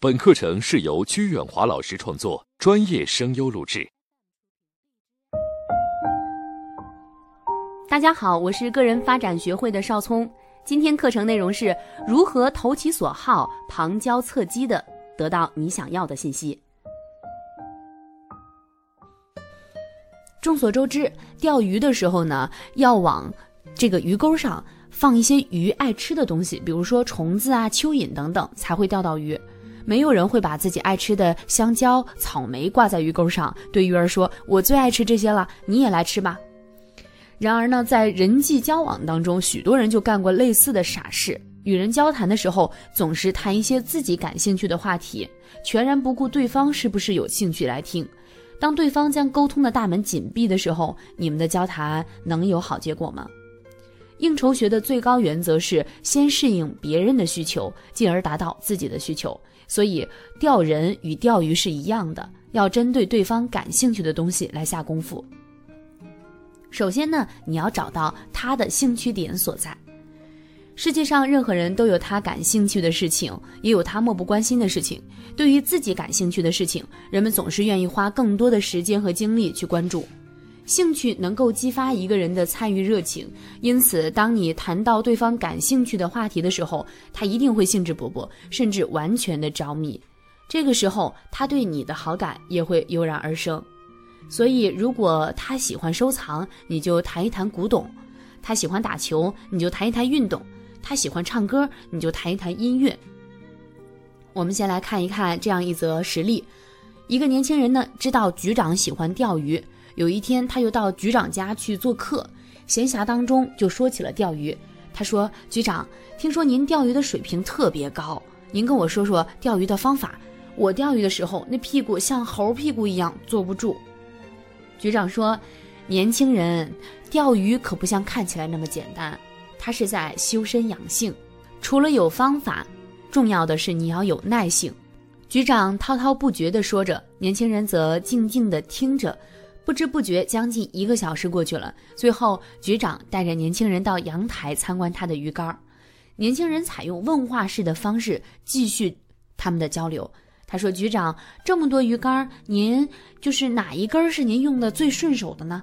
本课程是由鞠远华老师创作，专业声优录制。大家好，我是个人发展学会的邵聪。今天课程内容是如何投其所好、旁敲侧击的得到你想要的信息。众所周知，钓鱼的时候呢，要往这个鱼钩上放一些鱼爱吃的东西，比如说虫子啊、蚯蚓等等，才会钓到鱼。没有人会把自己爱吃的香蕉、草莓挂在鱼钩上，对鱼儿说：“我最爱吃这些了，你也来吃吧。”然而呢，在人际交往当中，许多人就干过类似的傻事。与人交谈的时候，总是谈一些自己感兴趣的话题，全然不顾对方是不是有兴趣来听。当对方将沟通的大门紧闭的时候，你们的交谈能有好结果吗？应酬学的最高原则是先适应别人的需求，进而达到自己的需求。所以，钓人与钓鱼是一样的，要针对对方感兴趣的东西来下功夫。首先呢，你要找到他的兴趣点所在。世界上任何人都有他感兴趣的事情，也有他漠不关心的事情。对于自己感兴趣的事情，人们总是愿意花更多的时间和精力去关注。兴趣能够激发一个人的参与热情，因此，当你谈到对方感兴趣的话题的时候，他一定会兴致勃勃，甚至完全的着迷。这个时候，他对你的好感也会油然而生。所以，如果他喜欢收藏，你就谈一谈古董；他喜欢打球，你就谈一谈运动；他喜欢唱歌，你就谈一谈音乐。我们先来看一看这样一则实例：一个年轻人呢，知道局长喜欢钓鱼。有一天，他又到局长家去做客，闲暇当中就说起了钓鱼。他说：“局长，听说您钓鱼的水平特别高，您跟我说说钓鱼的方法。我钓鱼的时候，那屁股像猴屁股一样坐不住。”局长说：“年轻人，钓鱼可不像看起来那么简单，他是在修身养性。除了有方法，重要的是你要有耐性。”局长滔滔不绝地说着，年轻人则静静地听着。不知不觉，将近一个小时过去了。最后，局长带着年轻人到阳台参观他的鱼竿。年轻人采用问话式的方式继续他们的交流。他说：“局长，这么多鱼竿，您就是哪一根是您用的最顺手的呢？”“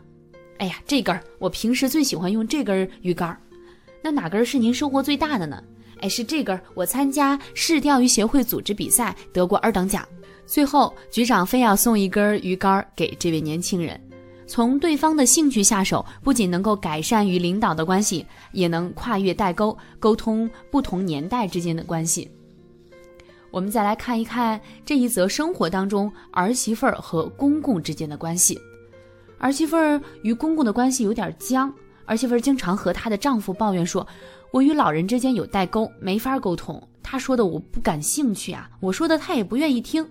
哎呀，这根，我平时最喜欢用这根鱼竿。”“那哪根是您收获最大的呢？”“哎，是这根，我参加市钓鱼协会组织比赛得过二等奖。”最后，局长非要送一根鱼竿给这位年轻人。从对方的兴趣下手，不仅能够改善与领导的关系，也能跨越代沟，沟通不同年代之间的关系。我们再来看一看这一则生活当中儿媳妇儿和公公之间的关系。儿媳妇儿与公公的关系有点僵，儿媳妇儿经常和她的丈夫抱怨说：“我与老人之间有代沟，没法沟通。他说的我不感兴趣啊，我说的他也不愿意听。”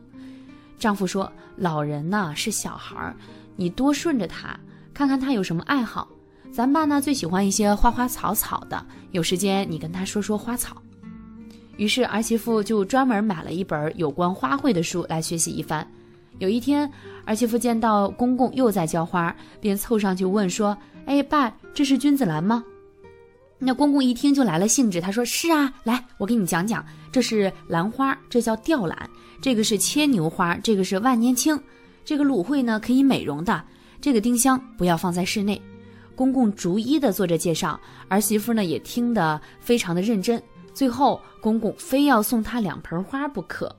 丈夫说：“老人呢是小孩儿，你多顺着他，看看他有什么爱好。咱爸呢最喜欢一些花花草草的，有时间你跟他说说花草。”于是儿媳妇就专门买了一本有关花卉的书来学习一番。有一天，儿媳妇见到公公又在浇花，便凑上去问说：“哎，爸，这是君子兰吗？”那公公一听就来了兴致，他说：“是啊，来，我给你讲讲，这是兰花，这叫吊兰；这个是牵牛花，这个是万年青；这个芦荟呢可以美容的，这个丁香不要放在室内。”公公逐一的做着介绍，儿媳妇呢也听得非常的认真。最后，公公非要送她两盆花不可。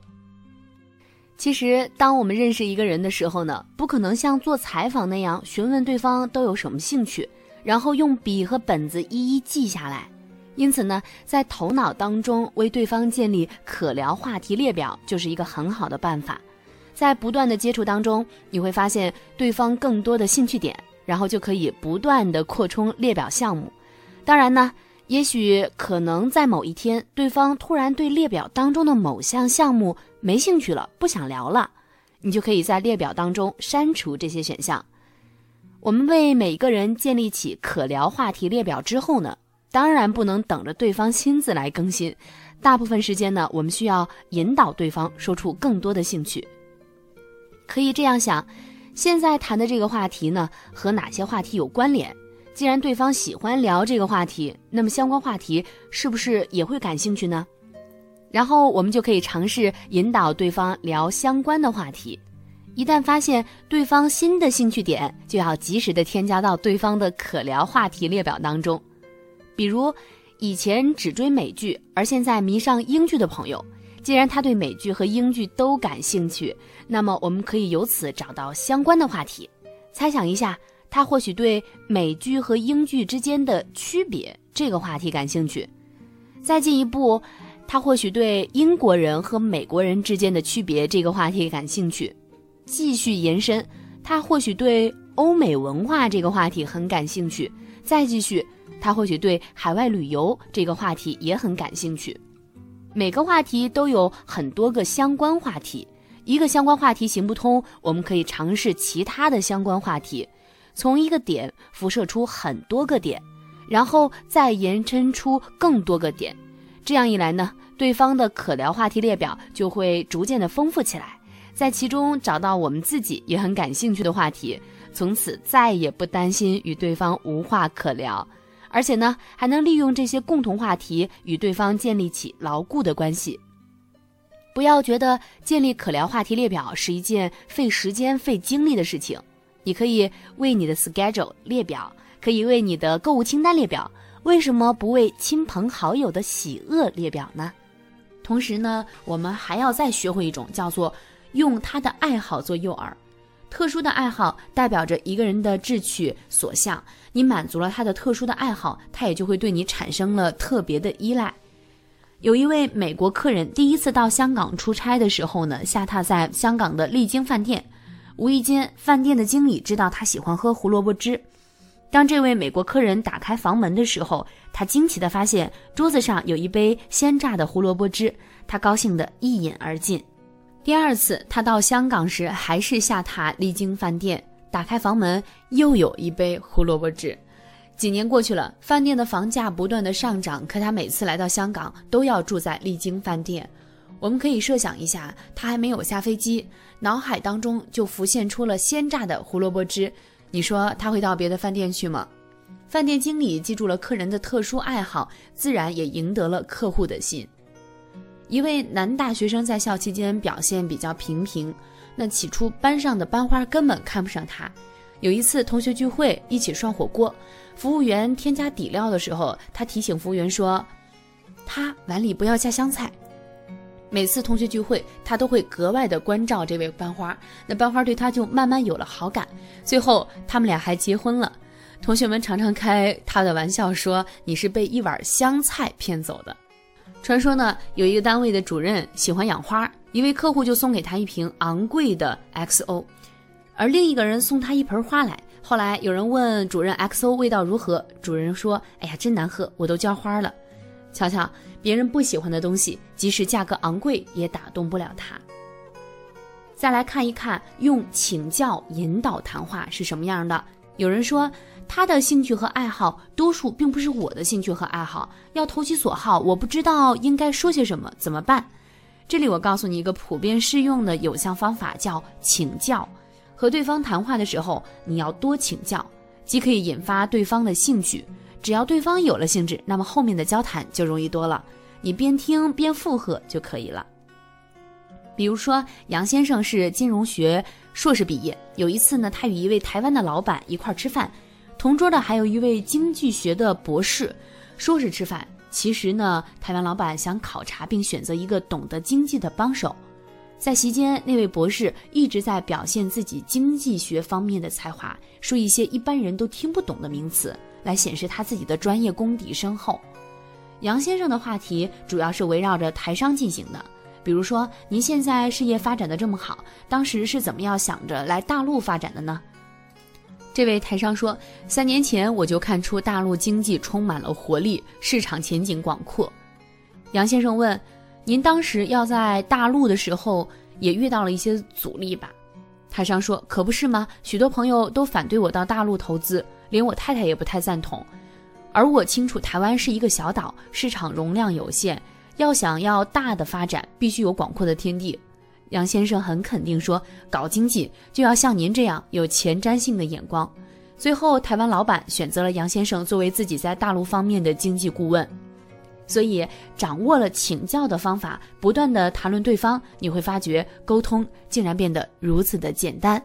其实，当我们认识一个人的时候呢，不可能像做采访那样询问对方都有什么兴趣。然后用笔和本子一一记下来，因此呢，在头脑当中为对方建立可聊话题列表就是一个很好的办法。在不断的接触当中，你会发现对方更多的兴趣点，然后就可以不断的扩充列表项目。当然呢，也许可能在某一天，对方突然对列表当中的某项项目没兴趣了，不想聊了，你就可以在列表当中删除这些选项。我们为每个人建立起可聊话题列表之后呢，当然不能等着对方亲自来更新，大部分时间呢，我们需要引导对方说出更多的兴趣。可以这样想，现在谈的这个话题呢，和哪些话题有关联？既然对方喜欢聊这个话题，那么相关话题是不是也会感兴趣呢？然后我们就可以尝试引导对方聊相关的话题。一旦发现对方新的兴趣点，就要及时的添加到对方的可聊话题列表当中。比如，以前只追美剧，而现在迷上英剧的朋友，既然他对美剧和英剧都感兴趣，那么我们可以由此找到相关的话题。猜想一下，他或许对美剧和英剧之间的区别这个话题感兴趣。再进一步，他或许对英国人和美国人之间的区别这个话题感兴趣。继续延伸，他或许对欧美文化这个话题很感兴趣；再继续，他或许对海外旅游这个话题也很感兴趣。每个话题都有很多个相关话题，一个相关话题行不通，我们可以尝试其他的相关话题，从一个点辐射出很多个点，然后再延伸出更多个点。这样一来呢，对方的可聊话题列表就会逐渐的丰富起来。在其中找到我们自己也很感兴趣的话题，从此再也不担心与对方无话可聊，而且呢，还能利用这些共同话题与对方建立起牢固的关系。不要觉得建立可聊话题列表是一件费时间、费精力的事情，你可以为你的 schedule 列表，可以为你的购物清单列表，为什么不为亲朋好友的喜恶列表呢？同时呢，我们还要再学会一种叫做。用他的爱好做诱饵，特殊的爱好代表着一个人的志趣所向。你满足了他的特殊的爱好，他也就会对你产生了特别的依赖。有一位美国客人第一次到香港出差的时候呢，下榻在香港的丽晶饭店。无意间，饭店的经理知道他喜欢喝胡萝卜汁。当这位美国客人打开房门的时候，他惊奇地发现桌子上有一杯鲜榨的胡萝卜汁，他高兴地一饮而尽。第二次他到香港时，还是下榻丽晶饭店，打开房门，又有一杯胡萝卜汁。几年过去了，饭店的房价不断的上涨，可他每次来到香港都要住在丽晶饭店。我们可以设想一下，他还没有下飞机，脑海当中就浮现出了鲜榨的胡萝卜汁。你说他会到别的饭店去吗？饭店经理记住了客人的特殊爱好，自然也赢得了客户的心。一位男大学生在校期间表现比较平平，那起初班上的班花根本看不上他。有一次同学聚会一起涮火锅，服务员添加底料的时候，他提醒服务员说：“他碗里不要加香菜。”每次同学聚会，他都会格外的关照这位班花，那班花对他就慢慢有了好感。最后他们俩还结婚了。同学们常常开他的玩笑说：“你是被一碗香菜骗走的。”传说呢，有一个单位的主任喜欢养花，一位客户就送给他一瓶昂贵的 XO，而另一个人送他一盆花来。后来有人问主任 XO 味道如何，主人说：“哎呀，真难喝，我都浇花了。”瞧瞧，别人不喜欢的东西，即使价格昂贵，也打动不了他。再来看一看，用请教引导谈话是什么样的。有人说。他的兴趣和爱好，多数并不是我的兴趣和爱好。要投其所好，我不知道应该说些什么，怎么办？这里我告诉你一个普遍适用的有效方法，叫请教。和对方谈话的时候，你要多请教，既可以引发对方的兴趣，只要对方有了兴致，那么后面的交谈就容易多了。你边听边附和就可以了。比如说，杨先生是金融学硕士毕业，有一次呢，他与一位台湾的老板一块吃饭。同桌的还有一位经济学的博士，说是吃饭，其实呢，台湾老板想考察并选择一个懂得经济的帮手。在席间，那位博士一直在表现自己经济学方面的才华，说一些一般人都听不懂的名词，来显示他自己的专业功底深厚。杨先生的话题主要是围绕着台商进行的，比如说，您现在事业发展的这么好，当时是怎么样想着来大陆发展的呢？这位台商说：“三年前我就看出大陆经济充满了活力，市场前景广阔。”杨先生问：“您当时要在大陆的时候，也遇到了一些阻力吧？”台商说：“可不是吗？许多朋友都反对我到大陆投资，连我太太也不太赞同。而我清楚，台湾是一个小岛，市场容量有限，要想要大的发展，必须有广阔的天地。”杨先生很肯定说：“搞经济就要像您这样有前瞻性的眼光。”最后，台湾老板选择了杨先生作为自己在大陆方面的经济顾问。所以，掌握了请教的方法，不断的谈论对方，你会发觉沟通竟然变得如此的简单。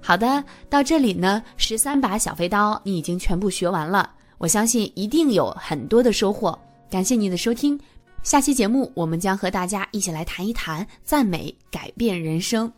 好的，到这里呢，十三把小飞刀你已经全部学完了，我相信一定有很多的收获。感谢你的收听，下期节目我们将和大家一起来谈一谈赞美改变人生。